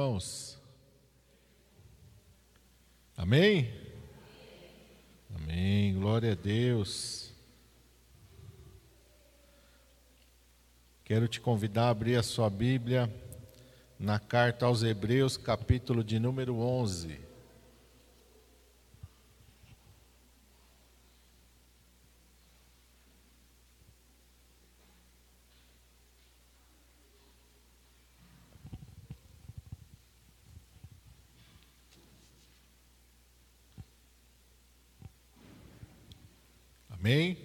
irmãos? Amém? Amém. Glória a Deus. Quero te convidar a abrir a sua Bíblia na carta aos Hebreus, capítulo de número 11. Amém?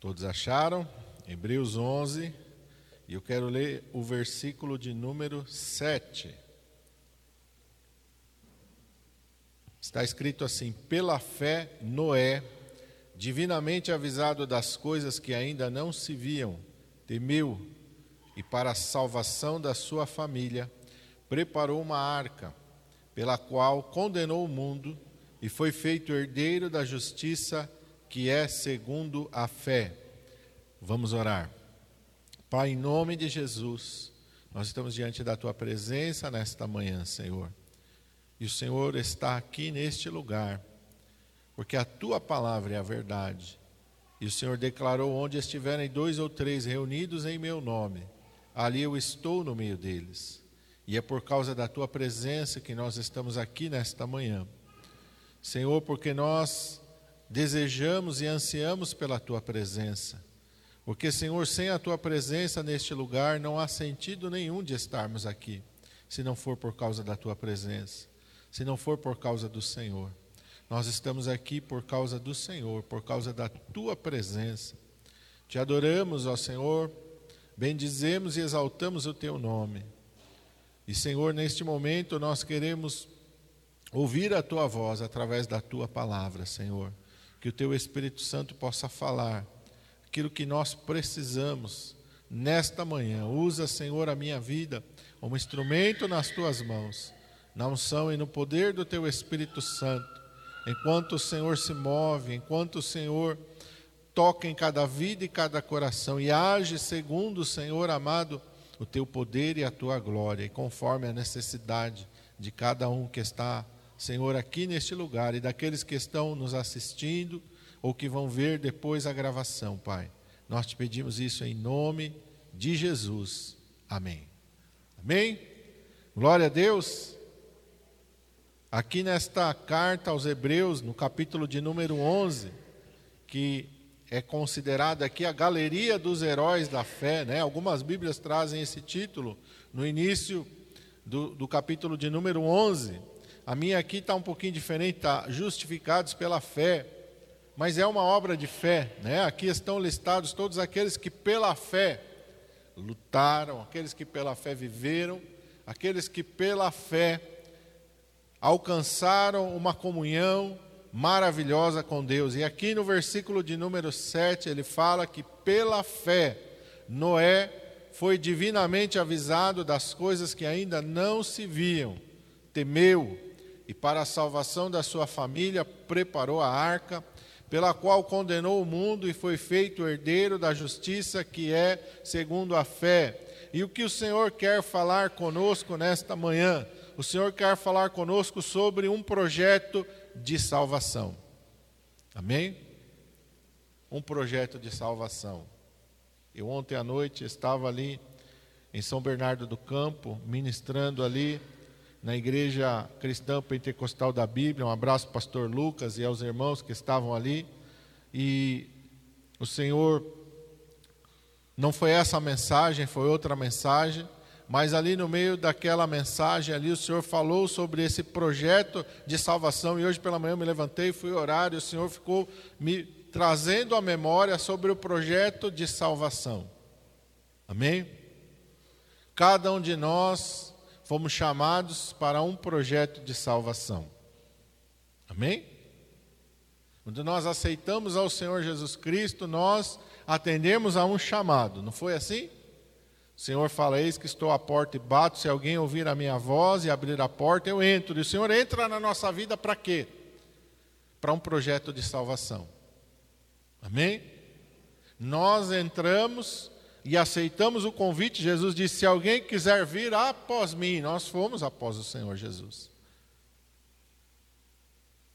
Todos acharam? Hebreus 11, e eu quero ler o versículo de número 7. Está escrito assim: Pela fé, Noé, divinamente avisado das coisas que ainda não se viam, temeu e, para a salvação da sua família, preparou uma arca, pela qual condenou o mundo e foi feito herdeiro da justiça que é segundo a fé. Vamos orar. Pai, em nome de Jesus, nós estamos diante da tua presença nesta manhã, Senhor. E o Senhor está aqui neste lugar, porque a tua palavra é a verdade. E o Senhor declarou: onde estiverem dois ou três reunidos em meu nome, ali eu estou no meio deles. E é por causa da tua presença que nós estamos aqui nesta manhã. Senhor, porque nós desejamos e ansiamos pela tua presença. Porque, Senhor, sem a tua presença neste lugar, não há sentido nenhum de estarmos aqui, se não for por causa da tua presença, se não for por causa do Senhor. Nós estamos aqui por causa do Senhor, por causa da tua presença. Te adoramos, ó Senhor, bendizemos e exaltamos o teu nome. E, Senhor, neste momento nós queremos ouvir a tua voz através da tua palavra, Senhor que o teu Espírito Santo possa falar aquilo que nós precisamos nesta manhã. Usa, Senhor, a minha vida como instrumento nas tuas mãos, na unção e no poder do teu Espírito Santo. Enquanto o Senhor se move, enquanto o Senhor toca em cada vida e cada coração e age segundo o Senhor amado, o teu poder e a tua glória, e conforme a necessidade de cada um que está Senhor, aqui neste lugar e daqueles que estão nos assistindo ou que vão ver depois a gravação, Pai. Nós te pedimos isso em nome de Jesus. Amém. Amém? Glória a Deus. Aqui nesta carta aos Hebreus, no capítulo de número 11, que é considerada aqui a galeria dos heróis da fé, né? Algumas Bíblias trazem esse título no início do, do capítulo de número 11. A minha aqui está um pouquinho diferente, está justificados pela fé, mas é uma obra de fé, né? Aqui estão listados todos aqueles que pela fé lutaram, aqueles que pela fé viveram, aqueles que pela fé alcançaram uma comunhão maravilhosa com Deus. E aqui no versículo de número 7, ele fala que pela fé Noé foi divinamente avisado das coisas que ainda não se viam, temeu e para a salvação da sua família preparou a arca, pela qual condenou o mundo e foi feito herdeiro da justiça que é segundo a fé. E o que o Senhor quer falar conosco nesta manhã? O Senhor quer falar conosco sobre um projeto de salvação. Amém? Um projeto de salvação. Eu ontem à noite estava ali em São Bernardo do Campo, ministrando ali na Igreja Cristã Pentecostal da Bíblia. Um abraço, Pastor Lucas, e aos irmãos que estavam ali. E o Senhor, não foi essa a mensagem, foi outra mensagem, mas ali no meio daquela mensagem, ali o Senhor falou sobre esse projeto de salvação. E hoje pela manhã eu me levantei, fui orar, e o Senhor ficou me trazendo a memória sobre o projeto de salvação. Amém? Cada um de nós fomos chamados para um projeto de salvação. Amém? Quando nós aceitamos ao Senhor Jesus Cristo, nós atendemos a um chamado, não foi assim? O Senhor fala: Eis que estou à porta e bato. Se alguém ouvir a minha voz e abrir a porta, eu entro. E o Senhor entra na nossa vida para quê? Para um projeto de salvação. Amém? Nós entramos e aceitamos o convite, Jesus disse: Se alguém quiser vir após mim, nós fomos após o Senhor Jesus.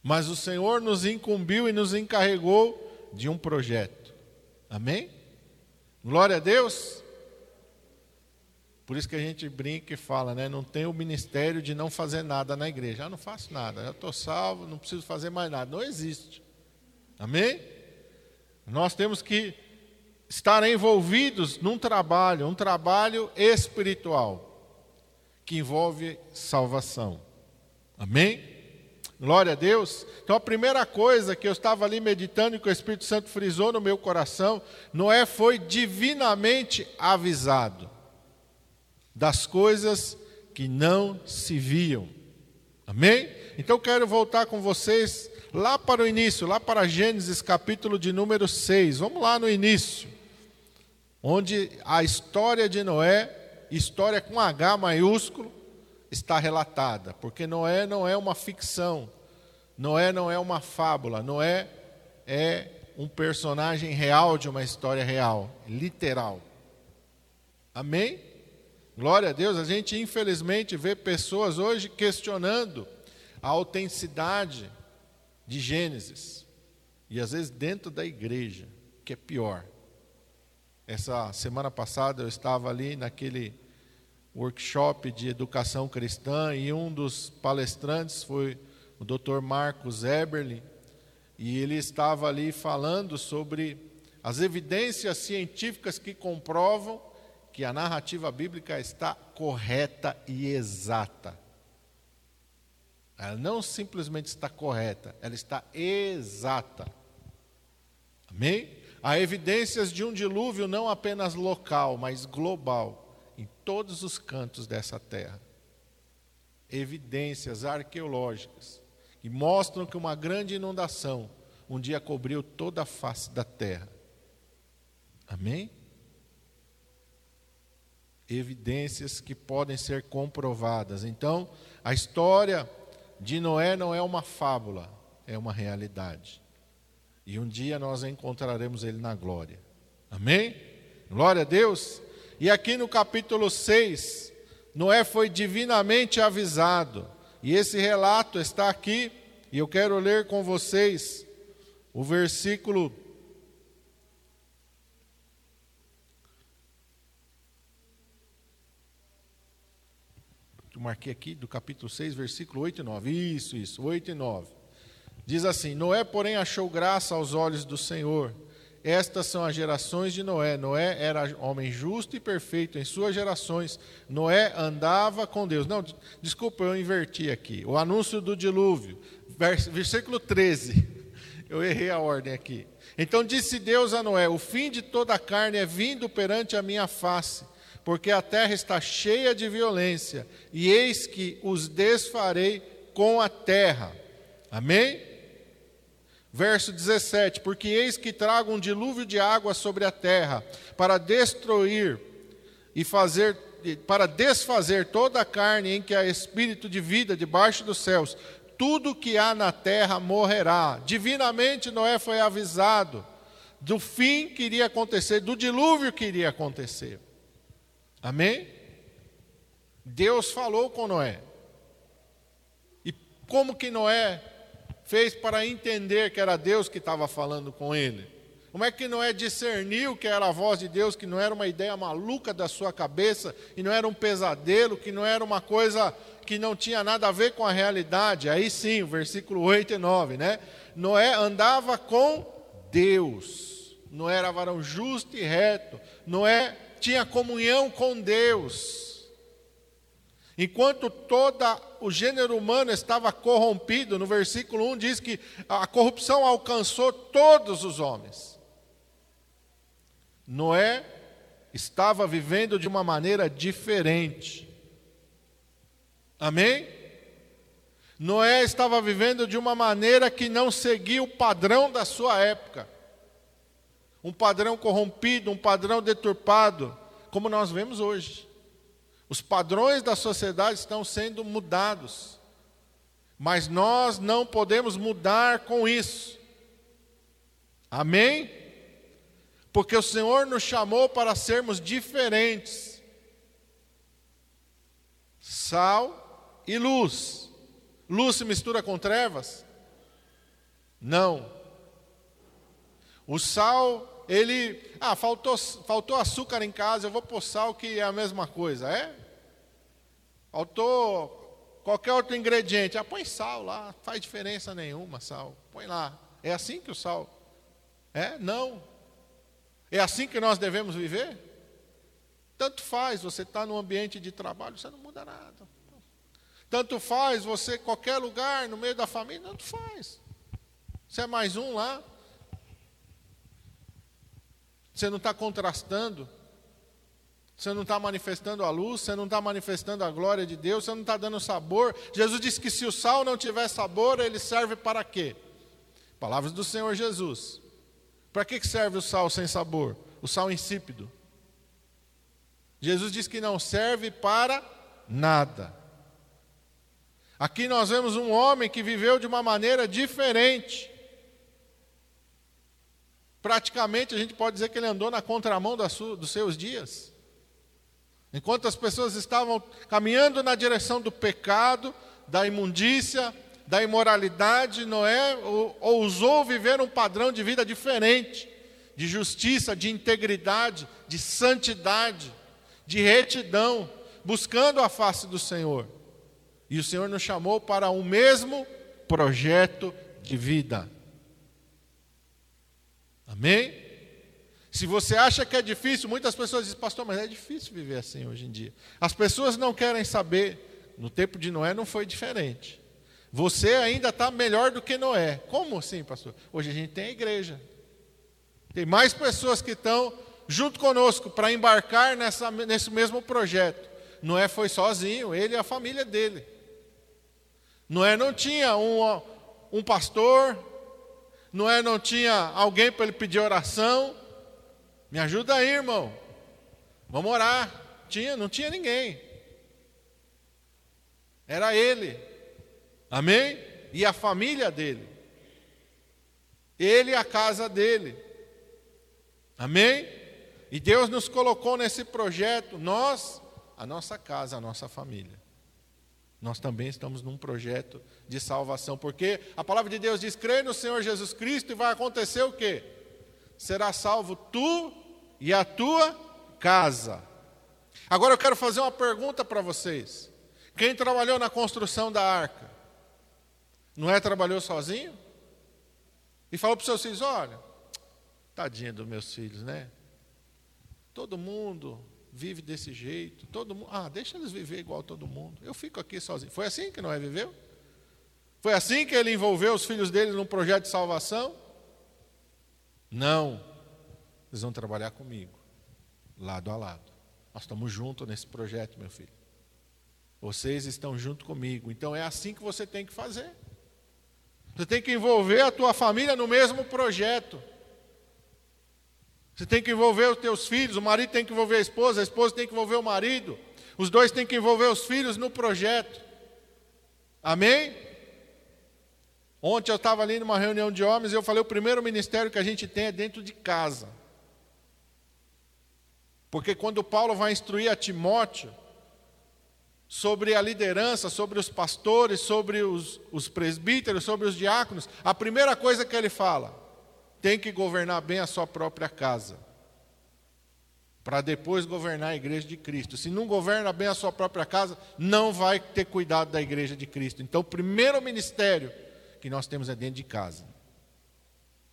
Mas o Senhor nos incumbiu e nos encarregou de um projeto. Amém? Glória a Deus. Por isso que a gente brinca e fala, né? Não tem o ministério de não fazer nada na igreja. Ah, não faço nada, já estou salvo, não preciso fazer mais nada. Não existe. Amém? Nós temos que estar envolvidos num trabalho, um trabalho espiritual, que envolve salvação. Amém? Glória a Deus. Então a primeira coisa que eu estava ali meditando e que o Espírito Santo frisou no meu coração, Noé foi divinamente avisado das coisas que não se viam. Amém? Então quero voltar com vocês lá para o início, lá para Gênesis capítulo de número 6. Vamos lá no início. Onde a história de Noé, história com H maiúsculo, está relatada, porque Noé não é uma ficção, Noé não é uma fábula, Noé é um personagem real de uma história real, literal. Amém? Glória a Deus, a gente infelizmente vê pessoas hoje questionando a autenticidade de Gênesis, e às vezes dentro da igreja, que é pior. Essa semana passada eu estava ali naquele workshop de educação cristã e um dos palestrantes foi o Dr. Marcos Eberle, e ele estava ali falando sobre as evidências científicas que comprovam que a narrativa bíblica está correta e exata. Ela não simplesmente está correta, ela está exata. Amém? Há evidências de um dilúvio não apenas local, mas global em todos os cantos dessa terra. Evidências arqueológicas que mostram que uma grande inundação um dia cobriu toda a face da terra. Amém? Evidências que podem ser comprovadas. Então, a história de Noé não é uma fábula, é uma realidade. E um dia nós encontraremos ele na glória. Amém? Glória a Deus. E aqui no capítulo 6, Noé foi divinamente avisado. E esse relato está aqui, e eu quero ler com vocês o versículo Eu marquei aqui do capítulo 6, versículo 8 e 9. Isso, isso, 8 e 9. Diz assim: Noé, porém, achou graça aos olhos do Senhor estas são as gerações de Noé. Noé era homem justo e perfeito em suas gerações. Noé andava com Deus. Não, desculpa, eu inverti aqui. O anúncio do dilúvio, versículo 13. Eu errei a ordem aqui. Então disse Deus a Noé: O fim de toda a carne é vindo perante a minha face, porque a terra está cheia de violência, e eis que os desfarei com a terra. Amém? Verso 17: Porque eis que trago um dilúvio de água sobre a terra, para destruir e fazer, para desfazer toda a carne em que há espírito de vida debaixo dos céus. Tudo que há na terra morrerá. Divinamente Noé foi avisado do fim que iria acontecer, do dilúvio que iria acontecer. Amém? Deus falou com Noé. E como que Noé fez para entender que era Deus que estava falando com ele? Como é que Noé discerniu que era a voz de Deus, que não era uma ideia maluca da sua cabeça, e não era um pesadelo, que não era uma coisa que não tinha nada a ver com a realidade? Aí sim, versículo 8 e 9, né? Noé andava com Deus, Noé era varão justo e reto, Noé tinha comunhão com Deus. Enquanto todo o gênero humano estava corrompido, no versículo 1 diz que a corrupção alcançou todos os homens. Noé estava vivendo de uma maneira diferente. Amém? Noé estava vivendo de uma maneira que não seguia o padrão da sua época. Um padrão corrompido, um padrão deturpado, como nós vemos hoje. Os padrões da sociedade estão sendo mudados. Mas nós não podemos mudar com isso. Amém? Porque o Senhor nos chamou para sermos diferentes. Sal e luz. Luz se mistura com trevas? Não. O sal, ele. Ah, faltou, faltou açúcar em casa, eu vou pôr sal, que é a mesma coisa, é? Faltou qualquer outro ingrediente. Ah, põe sal lá, faz diferença nenhuma, sal. Põe lá. É assim que o sal. É? Não. É assim que nós devemos viver? Tanto faz, você está no ambiente de trabalho, você não muda nada. Tanto faz, você, qualquer lugar, no meio da família, tanto faz. Você é mais um lá. Você não está contrastando. Você não está manifestando a luz, você não está manifestando a glória de Deus, você não está dando sabor. Jesus disse que se o sal não tiver sabor, ele serve para quê? Palavras do Senhor Jesus. Para que serve o sal sem sabor? O sal insípido. Jesus diz que não serve para nada. Aqui nós vemos um homem que viveu de uma maneira diferente. Praticamente a gente pode dizer que ele andou na contramão dos seus dias. Enquanto as pessoas estavam caminhando na direção do pecado, da imundícia, da imoralidade, Noé ousou viver um padrão de vida diferente, de justiça, de integridade, de santidade, de retidão, buscando a face do Senhor. E o Senhor nos chamou para o mesmo projeto de vida. Amém? Se você acha que é difícil, muitas pessoas dizem, pastor, mas é difícil viver assim hoje em dia. As pessoas não querem saber. No tempo de Noé não foi diferente. Você ainda está melhor do que Noé. Como assim, pastor? Hoje a gente tem a igreja. Tem mais pessoas que estão junto conosco para embarcar nessa, nesse mesmo projeto. Noé foi sozinho, ele e a família dele. Noé não tinha um, um pastor, Noé não tinha alguém para ele pedir oração. Me ajuda aí, irmão. Vamos orar. Tinha, não tinha ninguém. Era ele. Amém? E a família dele. Ele e a casa dele. Amém? E Deus nos colocou nesse projeto, nós, a nossa casa, a nossa família nós também estamos num projeto de salvação, porque a palavra de Deus diz: crê no Senhor Jesus Cristo e vai acontecer o quê? Será salvo tu e a tua casa. Agora eu quero fazer uma pergunta para vocês. Quem trabalhou na construção da arca? Noé trabalhou sozinho? E falou para os seus filhos: olha, tadinha dos meus filhos, né? Todo mundo vive desse jeito, todo mundo, ah, deixa eles viver igual todo mundo. Eu fico aqui sozinho. Foi assim que Noé viveu? Foi assim que ele envolveu os filhos dele num projeto de salvação? Não. Eles vão trabalhar comigo, lado a lado. Nós estamos juntos nesse projeto, meu filho. Vocês estão junto comigo. Então é assim que você tem que fazer. Você tem que envolver a tua família no mesmo projeto. Você tem que envolver os teus filhos, o marido tem que envolver a esposa, a esposa tem que envolver o marido, os dois têm que envolver os filhos no projeto. Amém? Ontem eu estava ali numa reunião de homens e eu falei: o primeiro ministério que a gente tem é dentro de casa. Porque quando Paulo vai instruir a Timóteo sobre a liderança, sobre os pastores, sobre os, os presbíteros, sobre os diáconos, a primeira coisa que ele fala: tem que governar bem a sua própria casa, para depois governar a igreja de Cristo. Se não governa bem a sua própria casa, não vai ter cuidado da igreja de Cristo. Então, o primeiro ministério que nós temos é dentro de casa,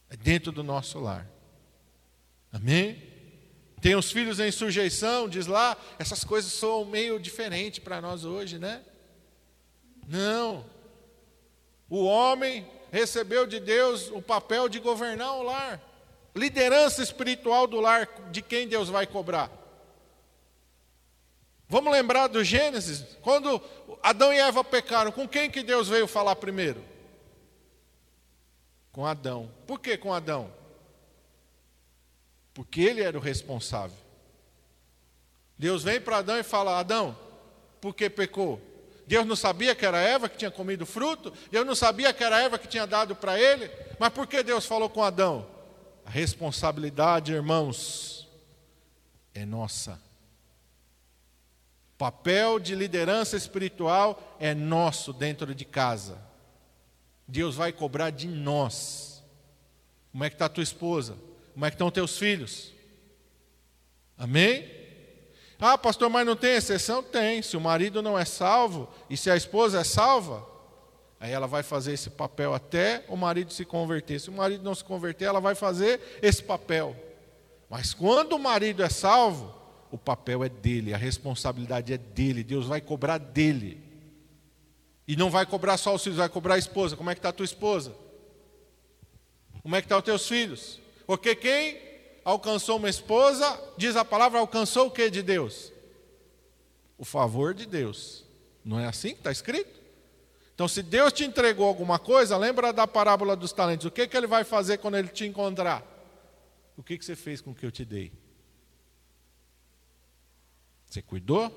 é dentro do nosso lar. Amém? Tem os filhos em sujeição, diz lá, essas coisas são meio diferentes para nós hoje, né? Não. O homem recebeu de Deus o papel de governar o lar. Liderança espiritual do lar, de quem Deus vai cobrar? Vamos lembrar do Gênesis? Quando Adão e Eva pecaram, com quem que Deus veio falar primeiro? Com Adão. Por que com Adão? Porque ele era o responsável. Deus vem para Adão e fala: Adão, por que pecou? Deus não sabia que era Eva que tinha comido fruto? Deus não sabia que era Eva que tinha dado para ele? Mas por que Deus falou com Adão? A responsabilidade, irmãos, é nossa. O papel de liderança espiritual é nosso dentro de casa. Deus vai cobrar de nós. Como é que está tua esposa? Como é que estão teus filhos? Amém? Ah, pastor, mas não tem exceção? Tem. Se o marido não é salvo e se a esposa é salva, aí ela vai fazer esse papel até o marido se converter. Se o marido não se converter, ela vai fazer esse papel. Mas quando o marido é salvo, o papel é dele, a responsabilidade é dele, Deus vai cobrar dele. E não vai cobrar só os filhos, vai cobrar a esposa. Como é que está a tua esposa? Como é que estão tá os teus filhos? Porque quem alcançou uma esposa, diz a palavra, alcançou o que de Deus? O favor de Deus. Não é assim que está escrito? Então, se Deus te entregou alguma coisa, lembra da parábola dos talentos. O que, que ele vai fazer quando ele te encontrar? O que, que você fez com o que eu te dei? Você cuidou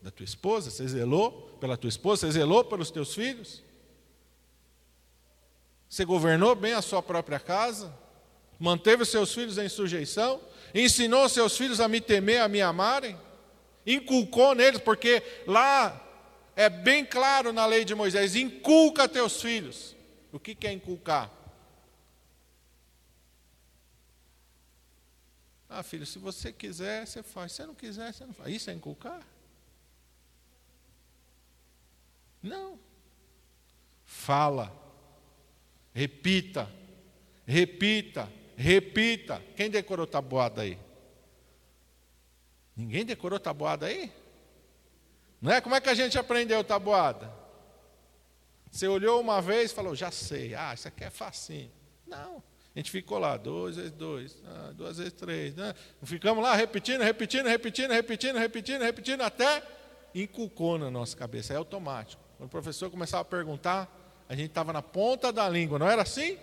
da tua esposa? Você zelou pela tua esposa? Você zelou pelos teus filhos? Você governou bem a sua própria casa? Manteve seus filhos em sujeição? Ensinou seus filhos a me temer, a me amarem? Inculcou neles, porque lá é bem claro na lei de Moisés: inculca teus filhos. O que é inculcar? Ah, filho, se você quiser, você faz. Se você não quiser, você não faz. Isso é inculcar? Não. Fala. Repita. Repita. Repita. Quem decorou tabuada aí? Ninguém decorou tabuada aí? Não é? Como é que a gente aprendeu tabuada? Você olhou uma vez e falou, já sei. Ah, isso aqui é facinho. Não. A gente ficou lá, dois vezes dois, ah, duas vezes três. Né? Ficamos lá repetindo, repetindo, repetindo, repetindo, repetindo, repetindo, até inculcou na nossa cabeça. É automático. Quando o professor começava a perguntar, a gente estava na ponta da língua, não era assim?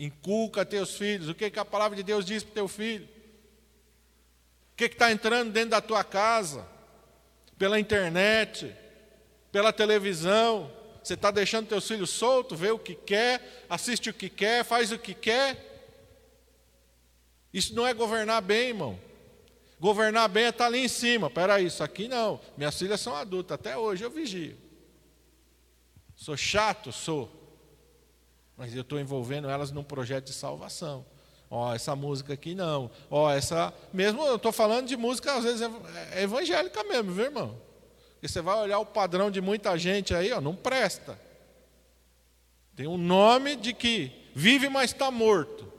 Inculca teus filhos. O que, que a palavra de Deus diz para teu filho? O que está entrando dentro da tua casa? Pela internet, pela televisão, você está deixando teus filhos soltos, vê o que quer, assiste o que quer, faz o que quer. Isso não é governar bem, irmão. Governar bem é estar tá ali em cima. Espera isso aqui não. Minhas filhas são adultas, até hoje eu vigio. Sou chato? Sou. Mas eu estou envolvendo elas num projeto de salvação. Ó, oh, essa música aqui não. Ó, oh, essa. Mesmo eu estou falando de música, às vezes é evangélica mesmo, viu, irmão? E você vai olhar o padrão de muita gente aí, ó, não presta. Tem um nome de que vive, mas está morto.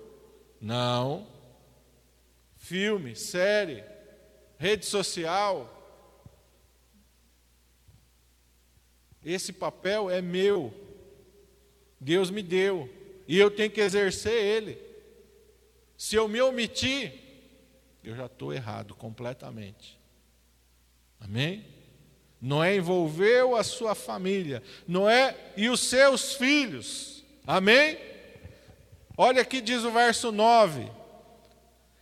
Não. Filme, série, rede social. Esse papel é meu. Deus me deu. E eu tenho que exercer ele. Se eu me omitir, eu já estou errado completamente. Amém? Noé envolveu a sua família, Noé e os seus filhos. Amém? Olha aqui diz o verso 9.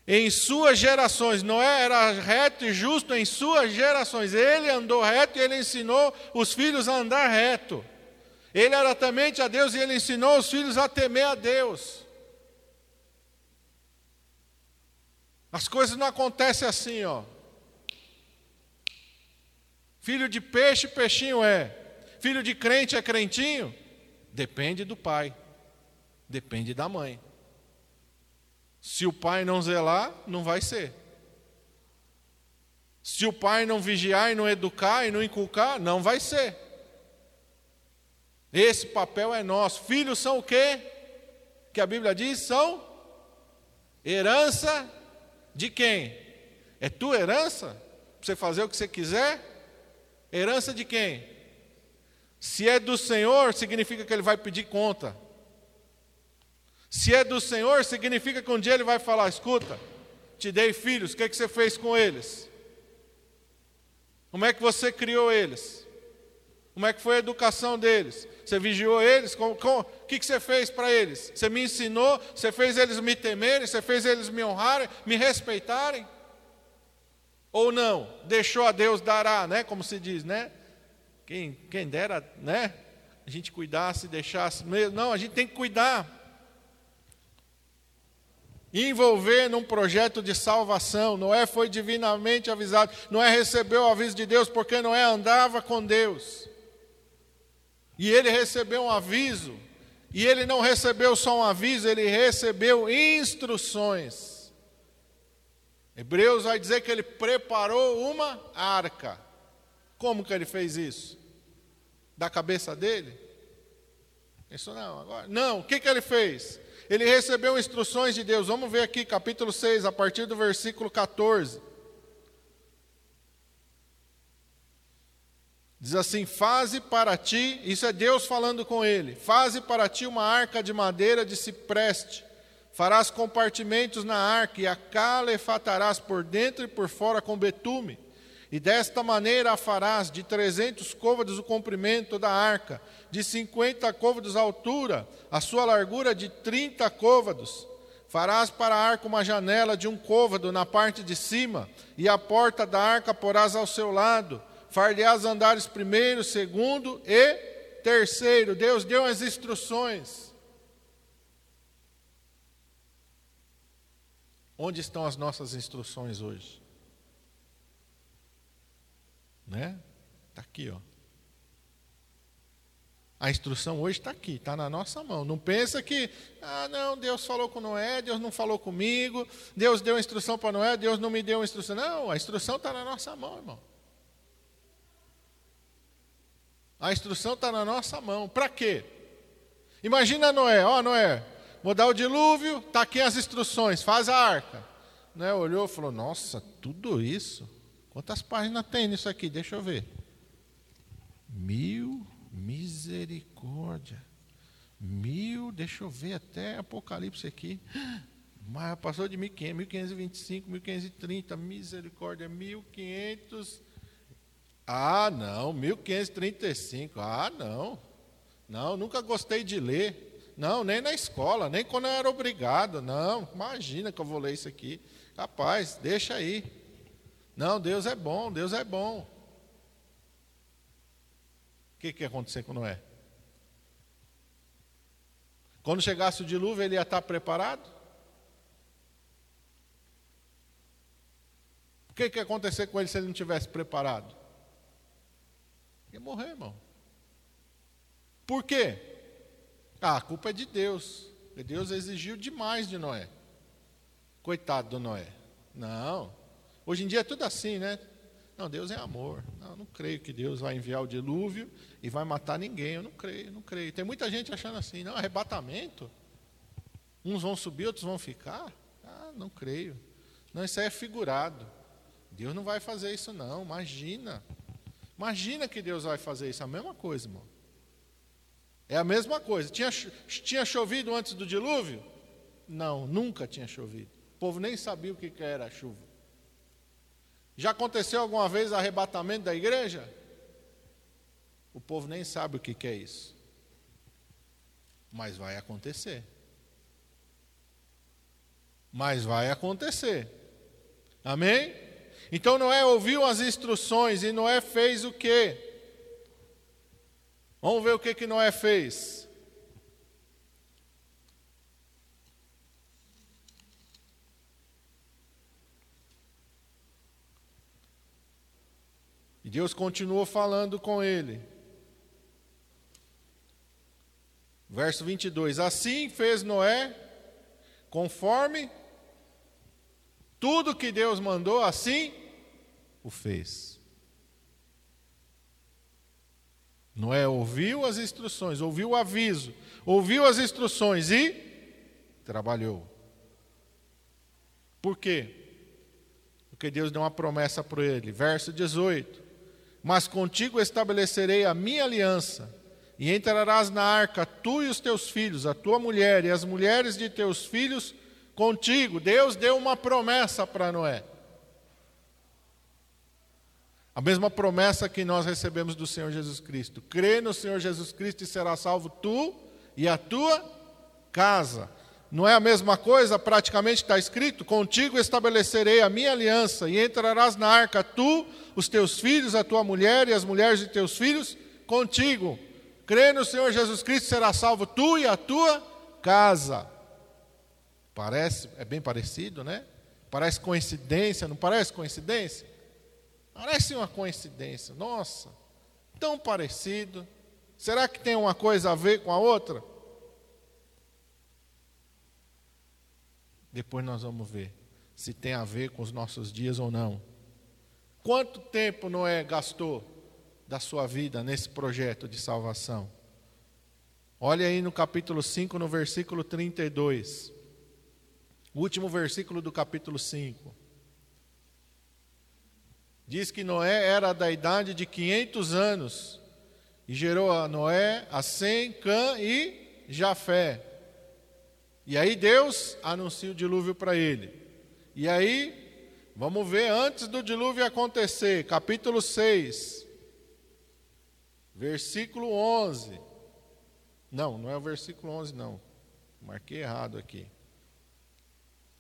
Em suas gerações, Noé era reto e justo em suas gerações. Ele andou reto e ele ensinou os filhos a andar reto. Ele era temente a Deus e ele ensinou os filhos a temer a Deus. As coisas não acontecem assim, ó. Filho de peixe, peixinho é. Filho de crente é crentinho? Depende do pai. Depende da mãe. Se o pai não zelar, não vai ser. Se o pai não vigiar e não educar e não inculcar, não vai ser. Esse papel é nosso. Filhos são o quê? Que a Bíblia diz são herança de quem? É tua herança? Para você fazer o que você quiser? Herança de quem? Se é do Senhor, significa que ele vai pedir conta. Se é do Senhor, significa que um dia ele vai falar: escuta, te dei filhos, o que, é que você fez com eles? Como é que você criou eles? Como é que foi a educação deles? Você vigiou eles? Com, com, o que, que você fez para eles? Você me ensinou? Você fez eles me temerem? Você fez eles me honrarem? Me respeitarem? Ou não? Deixou a Deus dará, né? Como se diz, né? Quem, quem dera, né? A gente cuidasse, deixasse mesmo. Não, a gente tem que cuidar. envolver num projeto de salvação. Noé foi divinamente avisado. Noé recebeu o aviso de Deus porque Noé andava com Deus. E ele recebeu um aviso. E ele não recebeu só um aviso, ele recebeu instruções. Hebreus vai dizer que ele preparou uma arca. Como que ele fez isso? Da cabeça dele? Isso não, agora. Não, o que, que ele fez? Ele recebeu instruções de Deus. Vamos ver aqui, capítulo 6, a partir do versículo 14. Diz assim: Faze para ti, isso é Deus falando com ele: Faze para ti uma arca de madeira de cipreste. Farás compartimentos na arca e a calefatarás por dentro e por fora com betume. E desta maneira a farás de trezentos côvados o comprimento da arca, de cinquenta côvados a altura, a sua largura de trinta côvados. Farás para a arca uma janela de um côvado na parte de cima, e a porta da arca porás ao seu lado. Far-lhe-ás andares primeiro, segundo e terceiro. Deus deu as instruções. Onde estão as nossas instruções hoje? Né? Está aqui, ó. A instrução hoje está aqui, está na nossa mão. Não pensa que, ah, não, Deus falou com Noé, Deus não falou comigo, Deus deu instrução para Noé, Deus não me deu instrução. Não, a instrução está na nossa mão, irmão. A instrução está na nossa mão. Para quê? Imagina Noé, ó Noé, vou dar o dilúvio, está aqui as instruções, faz a arca. Noé olhou e falou, nossa, tudo isso? Quantas páginas tem nisso aqui? Deixa eu ver. Mil, misericórdia. Mil, deixa eu ver até Apocalipse aqui. Mas passou de 1500, 1525, 1530, misericórdia, 1500. Ah, não, 1535. Ah, não. Não, nunca gostei de ler. Não, nem na escola, nem quando eu era obrigado. Não, imagina que eu vou ler isso aqui. Rapaz, deixa aí. Não, Deus é bom, Deus é bom. O que, que ia acontecer com Noé? Quando chegasse o dilúvio, ele ia estar preparado? O que, que ia acontecer com ele se ele não tivesse preparado? Ia morrer, irmão. Por quê? Ah, a culpa é de Deus. Deus exigiu demais de Noé. Coitado do Noé. Não. Hoje em dia é tudo assim, né? Não, Deus é amor. Não, não creio que Deus vai enviar o dilúvio e vai matar ninguém. Eu não creio, não creio. Tem muita gente achando assim, não, arrebatamento. Uns vão subir, outros vão ficar. Ah, não creio. Não, isso aí é figurado. Deus não vai fazer isso, não. Imagina. Imagina que Deus vai fazer isso. É a mesma coisa, irmão. É a mesma coisa. Tinha, tinha chovido antes do dilúvio? Não, nunca tinha chovido. O povo nem sabia o que era a chuva. Já aconteceu alguma vez arrebatamento da igreja? O povo nem sabe o que, é isso. Mas vai acontecer. Mas vai acontecer. Amém? Então Noé ouviu as instruções e Noé fez o quê? Vamos ver o que, que Noé fez. E Deus continuou falando com ele. Verso 22: Assim fez Noé, conforme tudo que Deus mandou, assim o fez. Noé ouviu as instruções, ouviu o aviso, ouviu as instruções e trabalhou. Por quê? Porque Deus deu uma promessa para ele. Verso 18: mas contigo estabelecerei a minha aliança, e entrarás na arca, tu e os teus filhos, a tua mulher e as mulheres de teus filhos contigo. Deus deu uma promessa para Noé. A mesma promessa que nós recebemos do Senhor Jesus Cristo. Crê no Senhor Jesus Cristo e será salvo tu e a tua casa. Não é a mesma coisa? Praticamente está escrito: Contigo estabelecerei a minha aliança, e entrarás na arca, tu, os teus filhos, a tua mulher e as mulheres de teus filhos, contigo. Crê no Senhor Jesus Cristo, será salvo tu e a tua casa. Parece, é bem parecido, né? Parece coincidência, não parece coincidência? Parece uma coincidência. Nossa, tão parecido. Será que tem uma coisa a ver com a outra? Depois nós vamos ver se tem a ver com os nossos dias ou não. Quanto tempo Noé gastou da sua vida nesse projeto de salvação? Olha aí no capítulo 5, no versículo 32. O último versículo do capítulo 5. Diz que Noé era da idade de 500 anos e gerou a Noé, a Sem, Cã e Jafé. E aí Deus anuncia o dilúvio para ele. E aí, vamos ver antes do dilúvio acontecer, capítulo 6, versículo 11. Não, não é o versículo 11, não. Marquei errado aqui.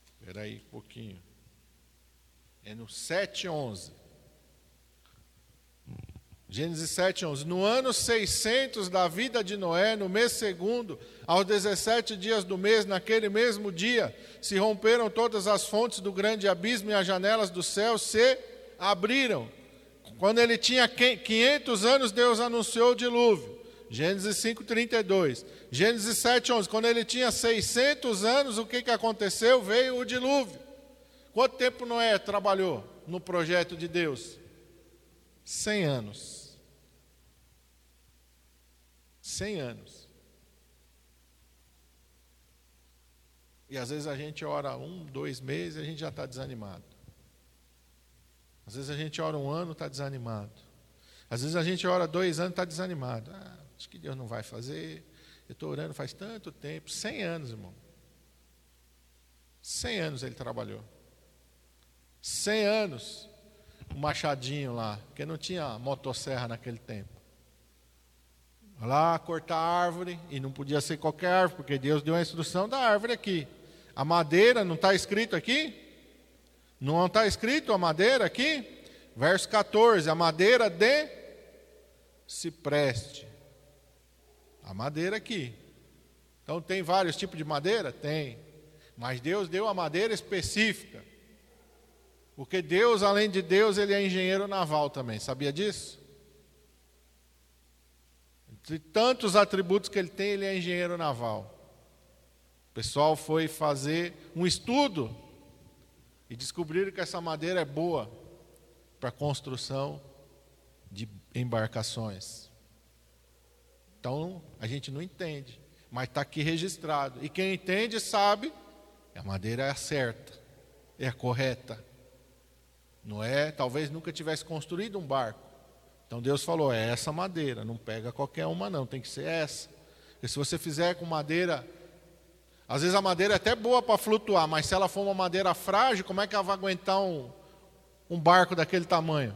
Espera aí um pouquinho. É no 7,11. Gênesis 7, 11. No ano 600 da vida de Noé, no mês segundo, aos 17 dias do mês, naquele mesmo dia, se romperam todas as fontes do grande abismo e as janelas do céu se abriram. Quando ele tinha 500 anos, Deus anunciou o dilúvio. Gênesis 5, 32. Gênesis 7, 11. Quando ele tinha 600 anos, o que, que aconteceu? Veio o dilúvio. Quanto tempo Noé trabalhou no projeto de Deus? 100 anos. 100 anos. E às vezes a gente ora um, dois meses e a gente já está desanimado. Às vezes a gente ora um ano está desanimado. Às vezes a gente ora dois anos está desanimado. Ah, acho que Deus não vai fazer. Eu estou orando faz tanto tempo. 100 anos, irmão. 100 anos ele trabalhou. 100 anos. O machadinho lá, porque não tinha motosserra naquele tempo lá cortar a árvore, e não podia ser qualquer árvore, porque Deus deu a instrução da árvore aqui. A madeira, não está escrito aqui? Não está escrito a madeira aqui? Verso 14: a madeira de cipreste. A madeira aqui. Então tem vários tipos de madeira? Tem. Mas Deus deu a madeira específica. Porque Deus, além de Deus, ele é engenheiro naval também. Sabia disso? De tantos atributos que ele tem, ele é engenheiro naval. O pessoal foi fazer um estudo e descobriram que essa madeira é boa para construção de embarcações. Então, a gente não entende, mas está aqui registrado. E quem entende sabe, a madeira é a certa, é a correta. Não é, talvez nunca tivesse construído um barco, então Deus falou: é essa madeira, não pega qualquer uma, não, tem que ser essa. Porque se você fizer com madeira. Às vezes a madeira é até boa para flutuar, mas se ela for uma madeira frágil, como é que ela vai aguentar um, um barco daquele tamanho?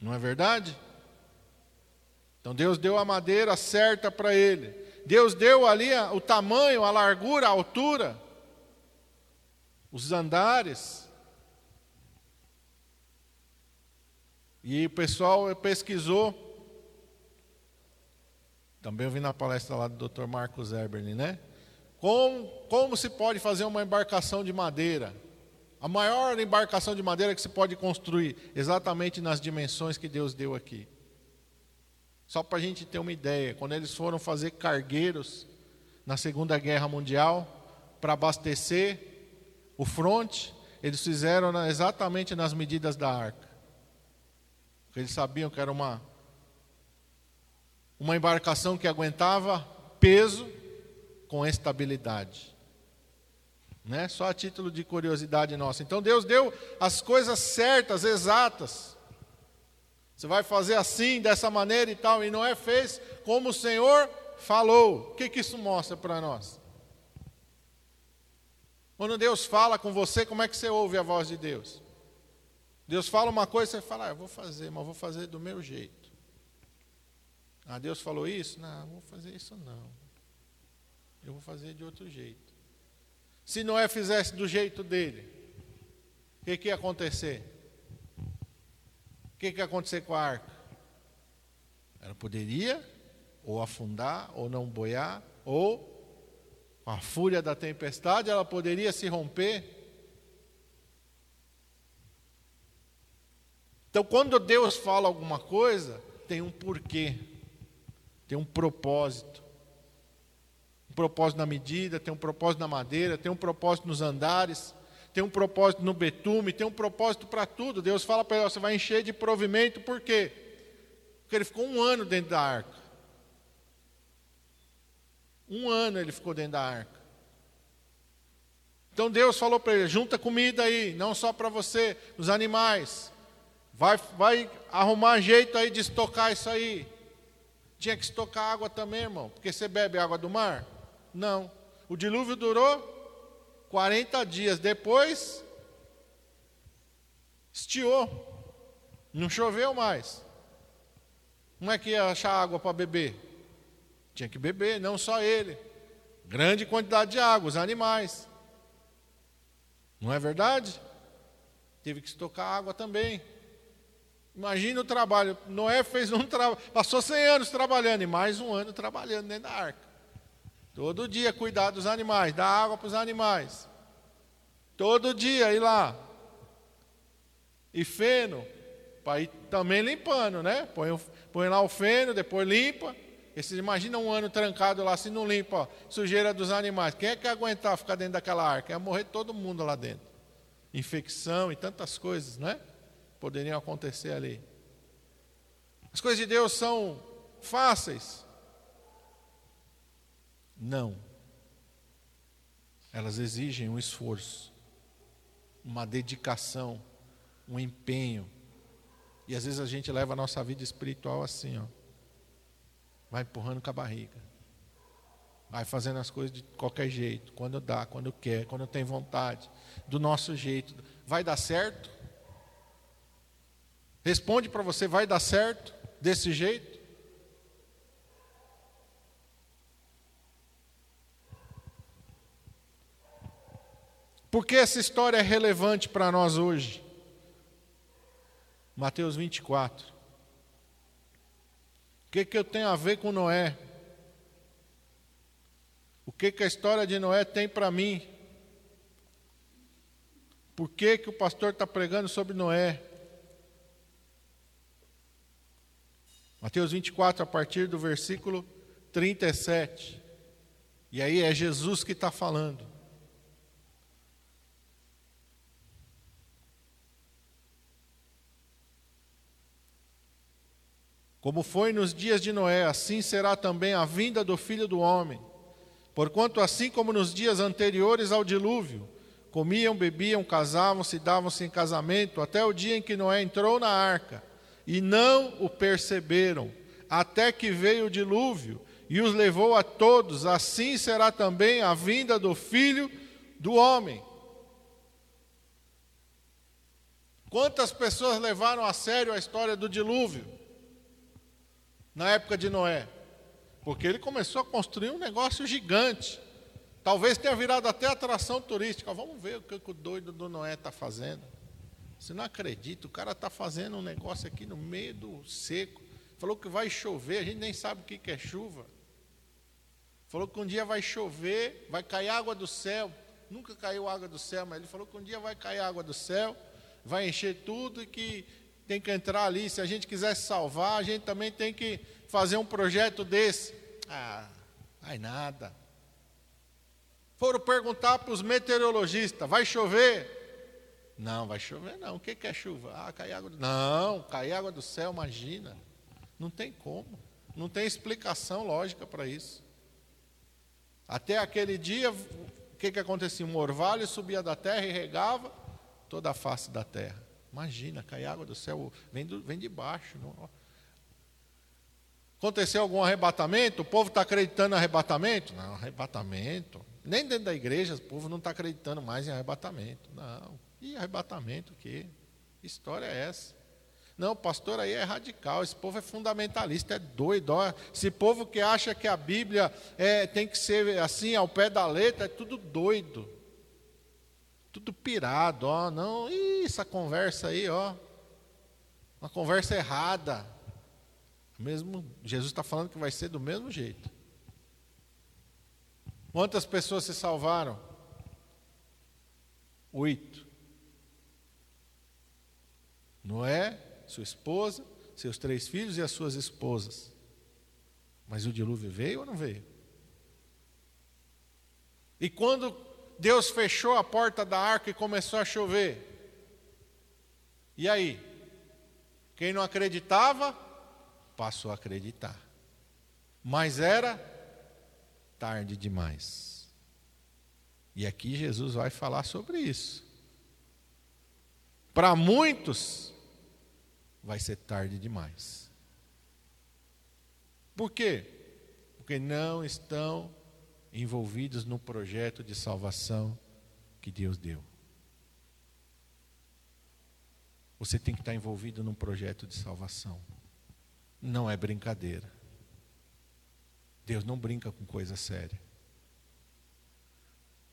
Não é verdade? Então Deus deu a madeira certa para ele. Deus deu ali o tamanho, a largura, a altura, os andares. E o pessoal pesquisou. Também eu vi na palestra lá do Dr. Marcos Eberlin, né? Como, como se pode fazer uma embarcação de madeira? A maior embarcação de madeira que se pode construir, exatamente nas dimensões que Deus deu aqui. Só para a gente ter uma ideia, quando eles foram fazer cargueiros na Segunda Guerra Mundial, para abastecer o fronte, eles fizeram exatamente nas medidas da arca. Porque eles sabiam que era uma, uma embarcação que aguentava peso com estabilidade. Né? Só a título de curiosidade nossa. Então Deus deu as coisas certas, exatas. Você vai fazer assim, dessa maneira e tal, e Noé fez como o Senhor falou. O que, que isso mostra para nós? Quando Deus fala com você, como é que você ouve a voz de Deus? Deus fala uma coisa, você fala, ah, eu vou fazer, mas vou fazer do meu jeito. Ah, Deus falou isso? Não, vou fazer isso não. Eu vou fazer de outro jeito. Se Noé fizesse do jeito dele, o que, que ia acontecer? O que, que ia acontecer com a arca? Ela poderia ou afundar, ou não boiar, ou com a fúria da tempestade, ela poderia se romper. Então, quando Deus fala alguma coisa, tem um porquê, tem um propósito. Um propósito na medida, tem um propósito na madeira, tem um propósito nos andares, tem um propósito no betume, tem um propósito para tudo. Deus fala para ele: você vai encher de provimento, por quê? Porque ele ficou um ano dentro da arca. Um ano ele ficou dentro da arca. Então Deus falou para ele: junta comida aí, não só para você, os animais. Vai, vai arrumar jeito aí de estocar isso aí. Tinha que estocar água também, irmão, porque você bebe água do mar? Não. O dilúvio durou 40 dias. Depois, estiou. Não choveu mais. Como é que ia achar água para beber? Tinha que beber, não só ele. Grande quantidade de água, os animais. Não é verdade? Teve que estocar água também. Imagina o trabalho. Noé fez um trabalho, passou 100 anos trabalhando e mais um ano trabalhando dentro da arca. Todo dia cuidar dos animais, dar água para os animais. Todo dia ir lá. E feno, para ir também limpando, né? Põe, põe lá o feno, depois limpa. E você imagina um ano trancado lá, se não limpa, ó, sujeira dos animais. Quem é que aguentar ficar dentro daquela arca? Ia morrer todo mundo lá dentro. Infecção e tantas coisas, né? Poderiam acontecer ali. As coisas de Deus são fáceis? Não. Elas exigem um esforço, uma dedicação, um empenho. E às vezes a gente leva a nossa vida espiritual assim, ó vai empurrando com a barriga. Vai fazendo as coisas de qualquer jeito, quando dá, quando quer, quando tem vontade, do nosso jeito. Vai dar certo? Responde para você, vai dar certo desse jeito? Por que essa história é relevante para nós hoje? Mateus 24 que, que eu tenho a ver com Noé? O que, que a história de Noé tem para mim? Por que, que o pastor está pregando sobre Noé? Mateus 24, a partir do versículo 37. E aí é Jesus que está falando. Como foi nos dias de Noé, assim será também a vinda do filho do homem. Porquanto, assim como nos dias anteriores ao dilúvio, comiam, bebiam, casavam-se, davam-se em casamento, até o dia em que Noé entrou na arca, e não o perceberam, até que veio o dilúvio e os levou a todos, assim será também a vinda do filho do homem. Quantas pessoas levaram a sério a história do dilúvio? na época de Noé? Porque ele começou a construir um negócio gigante. Talvez tenha virado até atração turística. Vamos ver o que o doido do Noé está fazendo. Você não acredita, o cara está fazendo um negócio aqui no meio do seco. Falou que vai chover, a gente nem sabe o que é chuva. Falou que um dia vai chover, vai cair água do céu. Nunca caiu água do céu, mas ele falou que um dia vai cair água do céu, vai encher tudo e que tem que entrar ali. Se a gente quiser salvar, a gente também tem que fazer um projeto desse. Ah, vai nada. Foram perguntar para os meteorologistas: vai chover? Não, vai chover não. O que é chuva? Ah, cai água do... Não, cai água do céu, imagina. Não tem como. Não tem explicação lógica para isso. Até aquele dia, o que, que acontecia? Um orvalho subia da terra e regava toda a face da terra. Imagina, cai água do céu, vem, do, vem de baixo. Não. Aconteceu algum arrebatamento? O povo está acreditando em arrebatamento? Não, arrebatamento. Nem dentro da igreja o povo não está acreditando mais em arrebatamento. Não. E arrebatamento? Que história é essa? Não, o pastor aí é radical, esse povo é fundamentalista, é doido. Esse povo que acha que a Bíblia é, tem que ser assim, ao pé da letra, é tudo doido tudo pirado, ó, não, Ih, essa conversa aí, ó, uma conversa errada. Mesmo Jesus está falando que vai ser do mesmo jeito. Quantas pessoas se salvaram? Oito. Noé, sua esposa, seus três filhos e as suas esposas. Mas o dilúvio veio ou não veio? E quando Deus fechou a porta da arca e começou a chover, e aí? Quem não acreditava, passou a acreditar. Mas era tarde demais. E aqui Jesus vai falar sobre isso. Para muitos, vai ser tarde demais. Por quê? Porque não estão envolvidos no projeto de salvação que Deus deu. Você tem que estar envolvido num projeto de salvação. Não é brincadeira. Deus não brinca com coisa séria.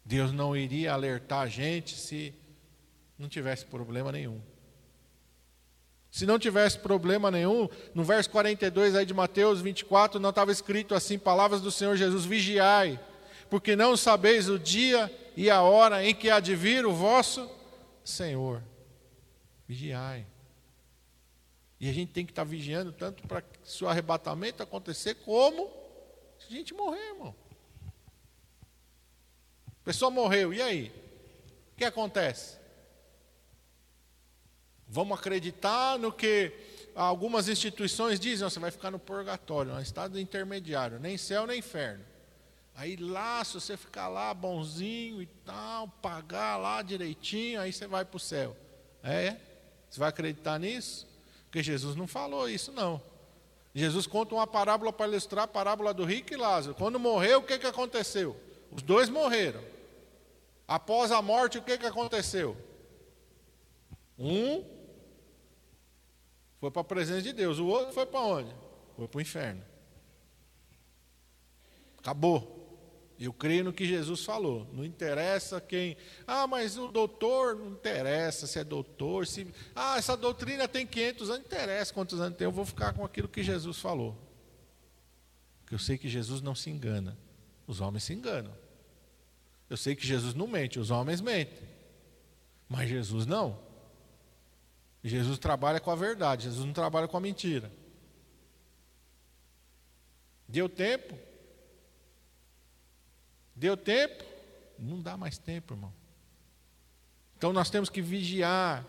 Deus não iria alertar a gente se não tivesse problema nenhum. Se não tivesse problema nenhum, no verso 42 aí de Mateus 24, não estava escrito assim: palavras do Senhor Jesus, vigiai, porque não sabeis o dia e a hora em que há de vir o vosso Senhor. Vigiai. E a gente tem que estar vigiando tanto para se o arrebatamento acontecer, como se a gente morrer, irmão. A pessoa morreu, e aí? O que acontece? Vamos acreditar no que algumas instituições dizem, você vai ficar no purgatório, no estado intermediário, nem céu nem inferno. Aí lá, se você ficar lá bonzinho e tal, pagar lá direitinho, aí você vai para o céu. É? Você vai acreditar nisso? Porque Jesus não falou isso, não. Jesus conta uma parábola para ilustrar a parábola do rico e Lázaro. Quando morreu, o que, que aconteceu? Os dois morreram. Após a morte, o que, que aconteceu? Um foi para a presença de Deus, o outro foi para onde? Foi para o inferno. Acabou. Eu creio no que Jesus falou. Não interessa quem. Ah, mas o doutor não interessa se é doutor. Se... Ah, essa doutrina tem 500 anos. Não interessa quantos anos tem. Eu vou ficar com aquilo que Jesus falou. Porque eu sei que Jesus não se engana. Os homens se enganam. Eu sei que Jesus não mente. Os homens mentem. Mas Jesus não. Jesus trabalha com a verdade. Jesus não trabalha com a mentira. Deu tempo? Deu tempo? Não dá mais tempo, irmão. Então nós temos que vigiar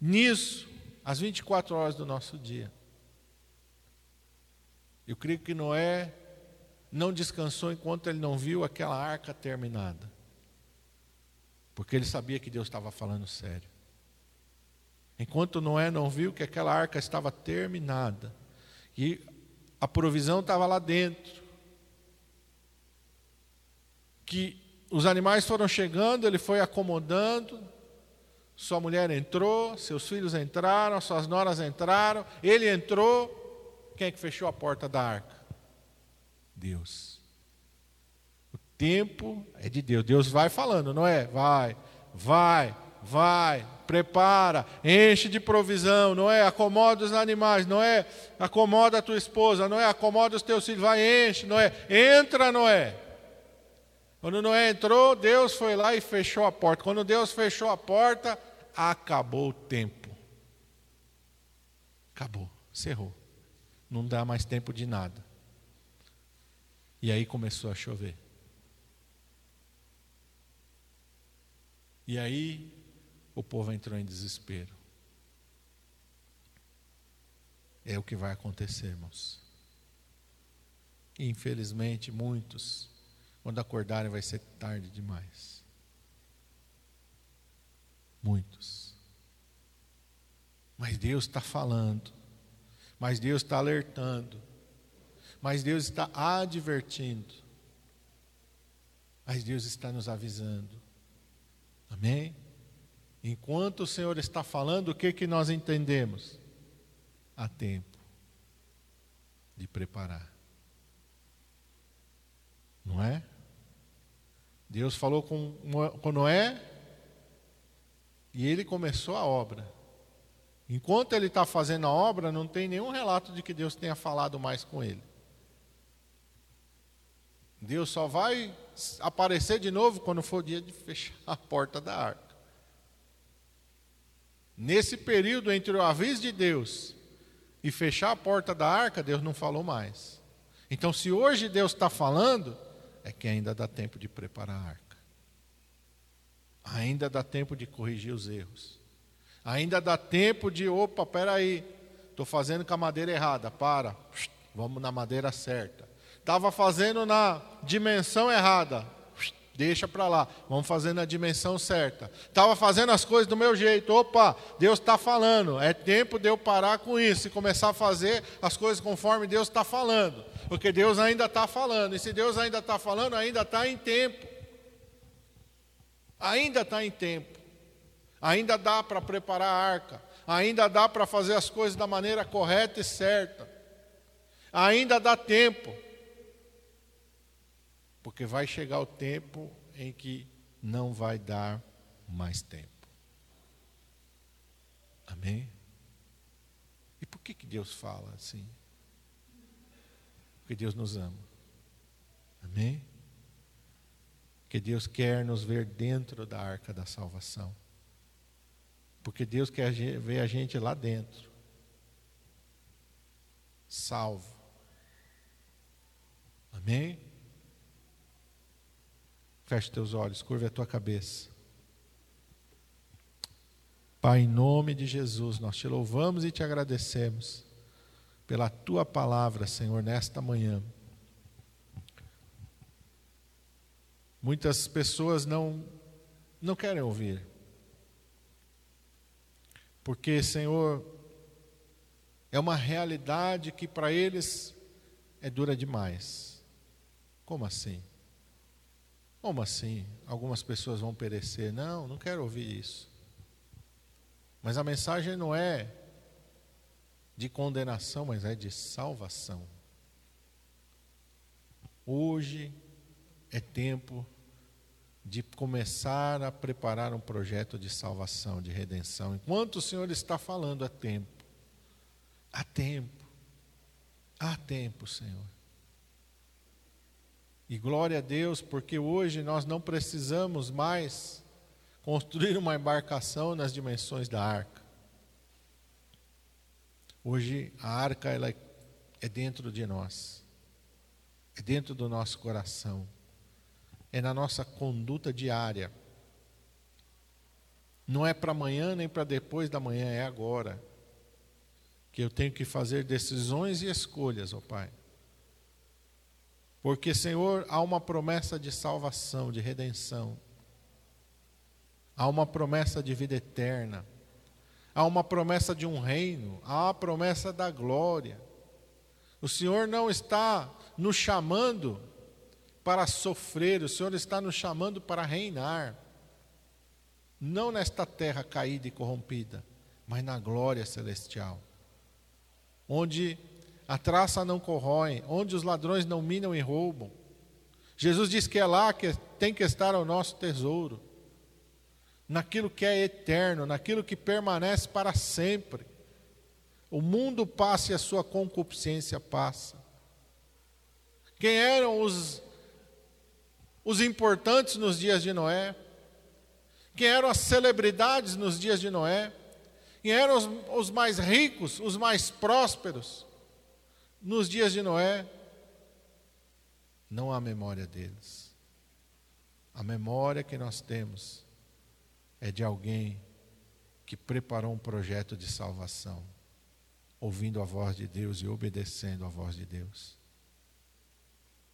nisso as 24 horas do nosso dia. Eu creio que Noé não descansou enquanto ele não viu aquela arca terminada. Porque ele sabia que Deus estava falando sério. Enquanto Noé não viu que aquela arca estava terminada, e a provisão estava lá dentro, que os animais foram chegando, ele foi acomodando, sua mulher entrou, seus filhos entraram, suas noras entraram, ele entrou. Quem é que fechou a porta da arca? Deus. O tempo é de Deus. Deus vai falando, não é? Vai, vai, vai, prepara, enche de provisão, não é? Acomoda os animais, não é? Acomoda a tua esposa, não é? Acomoda os teus filhos, vai, enche, não é? Entra, não é? Quando Noé entrou, Deus foi lá e fechou a porta. Quando Deus fechou a porta, acabou o tempo. Acabou, cerrou. Não dá mais tempo de nada. E aí começou a chover. E aí o povo entrou em desespero. É o que vai acontecer, irmãos. Infelizmente, muitos quando acordarem vai ser tarde demais. Muitos. Mas Deus está falando. Mas Deus está alertando. Mas Deus está advertindo. Mas Deus está nos avisando. Amém? Enquanto o Senhor está falando, o que, que nós entendemos? Há tempo de preparar. Não é? Deus falou com, com Noé e ele começou a obra. Enquanto ele está fazendo a obra, não tem nenhum relato de que Deus tenha falado mais com ele. Deus só vai aparecer de novo quando for o dia de fechar a porta da arca. Nesse período entre o aviso de Deus e fechar a porta da arca, Deus não falou mais. Então, se hoje Deus está falando, é que ainda dá tempo de preparar a arca. Ainda dá tempo de corrigir os erros. Ainda dá tempo de, opa, peraí, estou fazendo com a madeira errada, para, vamos na madeira certa. Estava fazendo na dimensão errada, deixa para lá, vamos fazer na dimensão certa. Estava fazendo as coisas do meu jeito, opa, Deus está falando, é tempo de eu parar com isso e começar a fazer as coisas conforme Deus está falando, porque Deus ainda está falando, e se Deus ainda está falando, ainda está em tempo. Ainda está em tempo. Ainda dá para preparar a arca. Ainda dá para fazer as coisas da maneira correta e certa. Ainda dá tempo. Porque vai chegar o tempo em que não vai dar mais tempo. Amém? E por que, que Deus fala assim? Porque Deus nos ama. Amém? que Deus quer nos ver dentro da arca da salvação. Porque Deus quer ver a gente lá dentro, salvo. Amém? Feche teus olhos, curva a tua cabeça. Pai, em nome de Jesus, nós te louvamos e te agradecemos pela tua palavra, Senhor, nesta manhã. Muitas pessoas não, não querem ouvir. Porque, Senhor, é uma realidade que para eles é dura demais. Como assim? Como assim? Algumas pessoas vão perecer. Não, não quero ouvir isso. Mas a mensagem não é de condenação, mas é de salvação. Hoje é tempo de começar a preparar um projeto de salvação, de redenção. Enquanto o Senhor está falando, há tempo. Há tempo. Há tempo, Senhor. E glória a Deus, porque hoje nós não precisamos mais construir uma embarcação nas dimensões da arca. Hoje a arca ela é dentro de nós. É dentro do nosso coração é na nossa conduta diária. Não é para amanhã nem para depois da manhã, é agora. Que eu tenho que fazer decisões e escolhas, ó Pai. Porque, Senhor, há uma promessa de salvação, de redenção. Há uma promessa de vida eterna. Há uma promessa de um reino. Há a promessa da glória. O Senhor não está nos chamando para sofrer, o Senhor está nos chamando para reinar. Não nesta terra caída e corrompida, mas na glória celestial. Onde a traça não corrói, onde os ladrões não minam e roubam. Jesus diz que é lá que tem que estar o nosso tesouro, naquilo que é eterno, naquilo que permanece para sempre. O mundo passa e a sua concupiscência passa. Quem eram os os importantes nos dias de Noé, quem eram as celebridades nos dias de Noé, quem eram os, os mais ricos, os mais prósperos nos dias de Noé. Não há memória deles. A memória que nós temos é de alguém que preparou um projeto de salvação, ouvindo a voz de Deus e obedecendo a voz de Deus.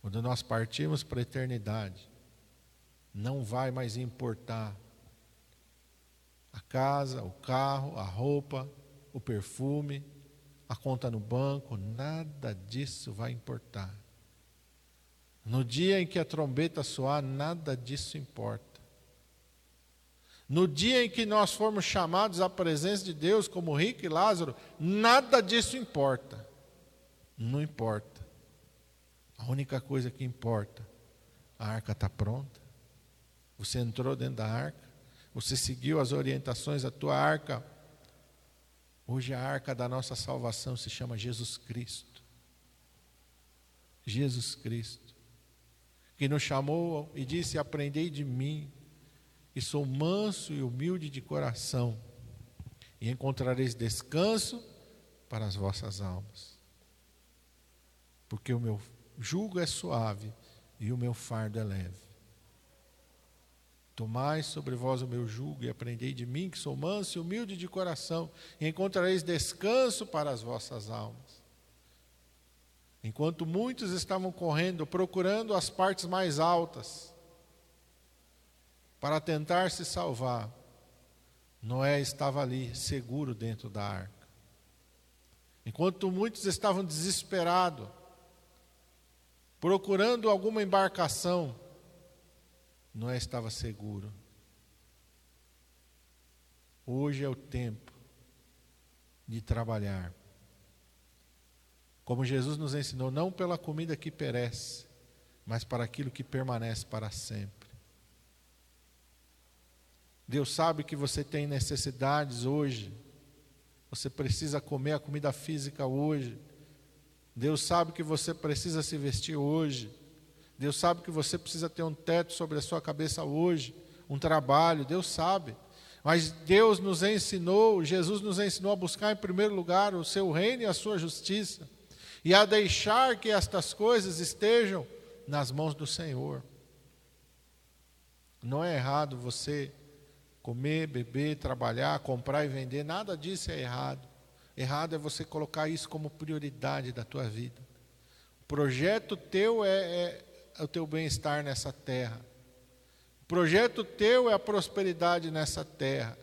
Quando nós partirmos para a eternidade, não vai mais importar a casa, o carro, a roupa, o perfume, a conta no banco, nada disso vai importar. No dia em que a trombeta soar, nada disso importa. No dia em que nós formos chamados à presença de Deus, como Rico e Lázaro, nada disso importa. Não importa. A única coisa que importa, a arca está pronta. Você entrou dentro da arca, você seguiu as orientações da tua arca. Hoje a arca da nossa salvação se chama Jesus Cristo. Jesus Cristo. que nos chamou e disse: Aprendei de mim, que sou manso e humilde de coração, e encontrareis descanso para as vossas almas. Porque o meu jugo é suave e o meu fardo é leve. Tomai sobre vós o meu jugo e aprendei de mim, que sou manso e humilde de coração, e encontrareis descanso para as vossas almas. Enquanto muitos estavam correndo, procurando as partes mais altas, para tentar se salvar, Noé estava ali, seguro dentro da arca. Enquanto muitos estavam desesperados, procurando alguma embarcação, Noé estava seguro. Hoje é o tempo de trabalhar. Como Jesus nos ensinou, não pela comida que perece, mas para aquilo que permanece para sempre. Deus sabe que você tem necessidades hoje. Você precisa comer a comida física hoje. Deus sabe que você precisa se vestir hoje. Deus sabe que você precisa ter um teto sobre a sua cabeça hoje, um trabalho, Deus sabe. Mas Deus nos ensinou, Jesus nos ensinou a buscar em primeiro lugar o seu reino e a sua justiça, e a deixar que estas coisas estejam nas mãos do Senhor. Não é errado você comer, beber, trabalhar, comprar e vender, nada disso é errado. Errado é você colocar isso como prioridade da tua vida. O projeto teu é, é o teu bem-estar nessa terra. O projeto teu é a prosperidade nessa terra.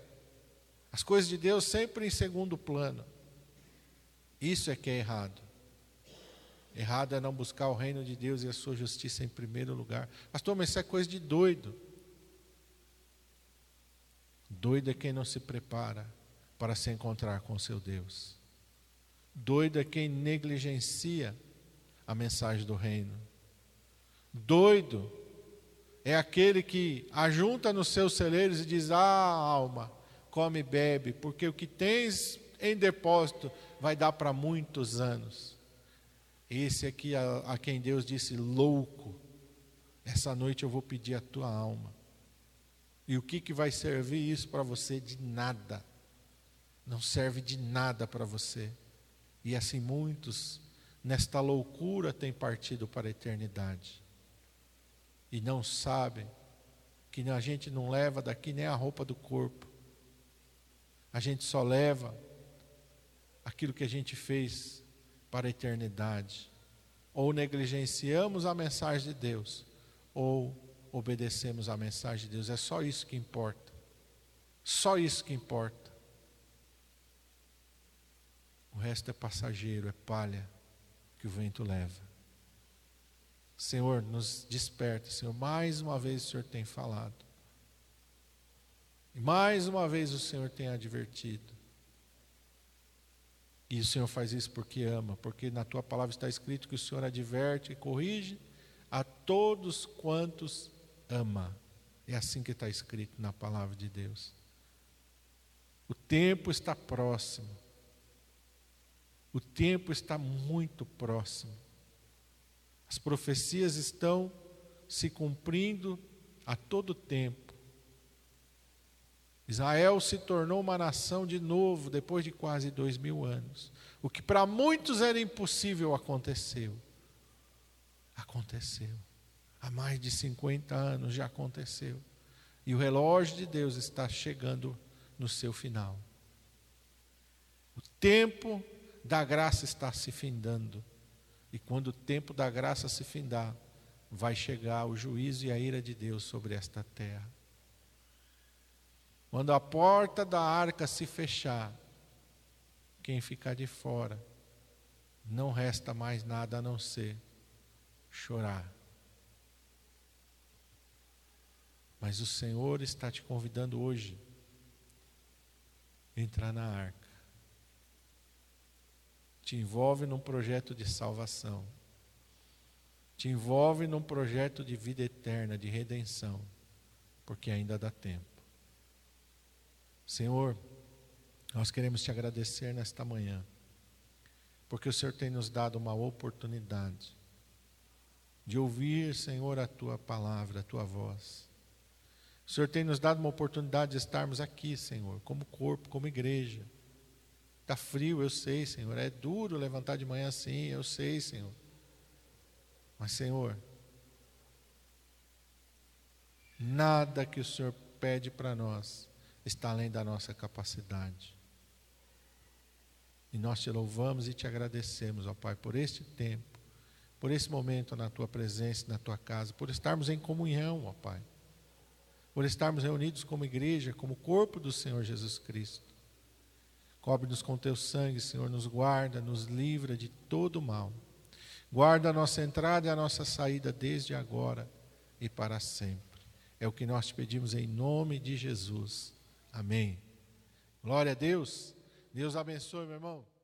As coisas de Deus sempre em segundo plano. Isso é que é errado. Errado é não buscar o reino de Deus e a sua justiça em primeiro lugar. Pastor, mas isso é coisa de doido. Doido é quem não se prepara para se encontrar com seu Deus. Doido é quem negligencia a mensagem do reino. Doido é aquele que ajunta nos seus celeiros e diz: Ah, alma, come e bebe, porque o que tens em depósito vai dar para muitos anos. Esse aqui a, a quem Deus disse: Louco, essa noite eu vou pedir a tua alma. E o que, que vai servir isso para você? De nada. Não serve de nada para você. E assim muitos, nesta loucura, têm partido para a eternidade e não sabem que a gente não leva daqui nem a roupa do corpo. A gente só leva aquilo que a gente fez para a eternidade. Ou negligenciamos a mensagem de Deus, ou obedecemos a mensagem de Deus. É só isso que importa. Só isso que importa. O resto é passageiro, é palha que o vento leva. Senhor, nos desperta, Senhor. Mais uma vez o Senhor tem falado. E mais uma vez o Senhor tem advertido. E o Senhor faz isso porque ama, porque na tua palavra está escrito que o Senhor adverte e corrige a todos quantos ama. É assim que está escrito na palavra de Deus. O tempo está próximo. O tempo está muito próximo. As profecias estão se cumprindo a todo tempo. Israel se tornou uma nação de novo depois de quase dois mil anos. O que para muitos era impossível aconteceu. Aconteceu. Há mais de 50 anos já aconteceu. E o relógio de Deus está chegando no seu final. O tempo da graça está se findando. E quando o tempo da graça se findar, vai chegar o juízo e a ira de Deus sobre esta terra. Quando a porta da arca se fechar, quem ficar de fora, não resta mais nada a não ser chorar. Mas o Senhor está te convidando hoje a entrar na arca te envolve num projeto de salvação, te envolve num projeto de vida eterna, de redenção, porque ainda dá tempo. Senhor, nós queremos te agradecer nesta manhã, porque o Senhor tem nos dado uma oportunidade de ouvir, Senhor, a tua palavra, a tua voz. O Senhor tem nos dado uma oportunidade de estarmos aqui, Senhor, como corpo, como igreja. Está frio, eu sei, Senhor. É duro levantar de manhã assim, eu sei, Senhor. Mas, Senhor, nada que o Senhor pede para nós está além da nossa capacidade. E nós te louvamos e te agradecemos, ó Pai, por este tempo, por esse momento na tua presença, na tua casa, por estarmos em comunhão, ó Pai, por estarmos reunidos como igreja, como corpo do Senhor Jesus Cristo. Cobre-nos com teu sangue, Senhor, nos guarda, nos livra de todo mal. Guarda a nossa entrada e a nossa saída desde agora e para sempre. É o que nós te pedimos em nome de Jesus. Amém. Glória a Deus. Deus abençoe, meu irmão.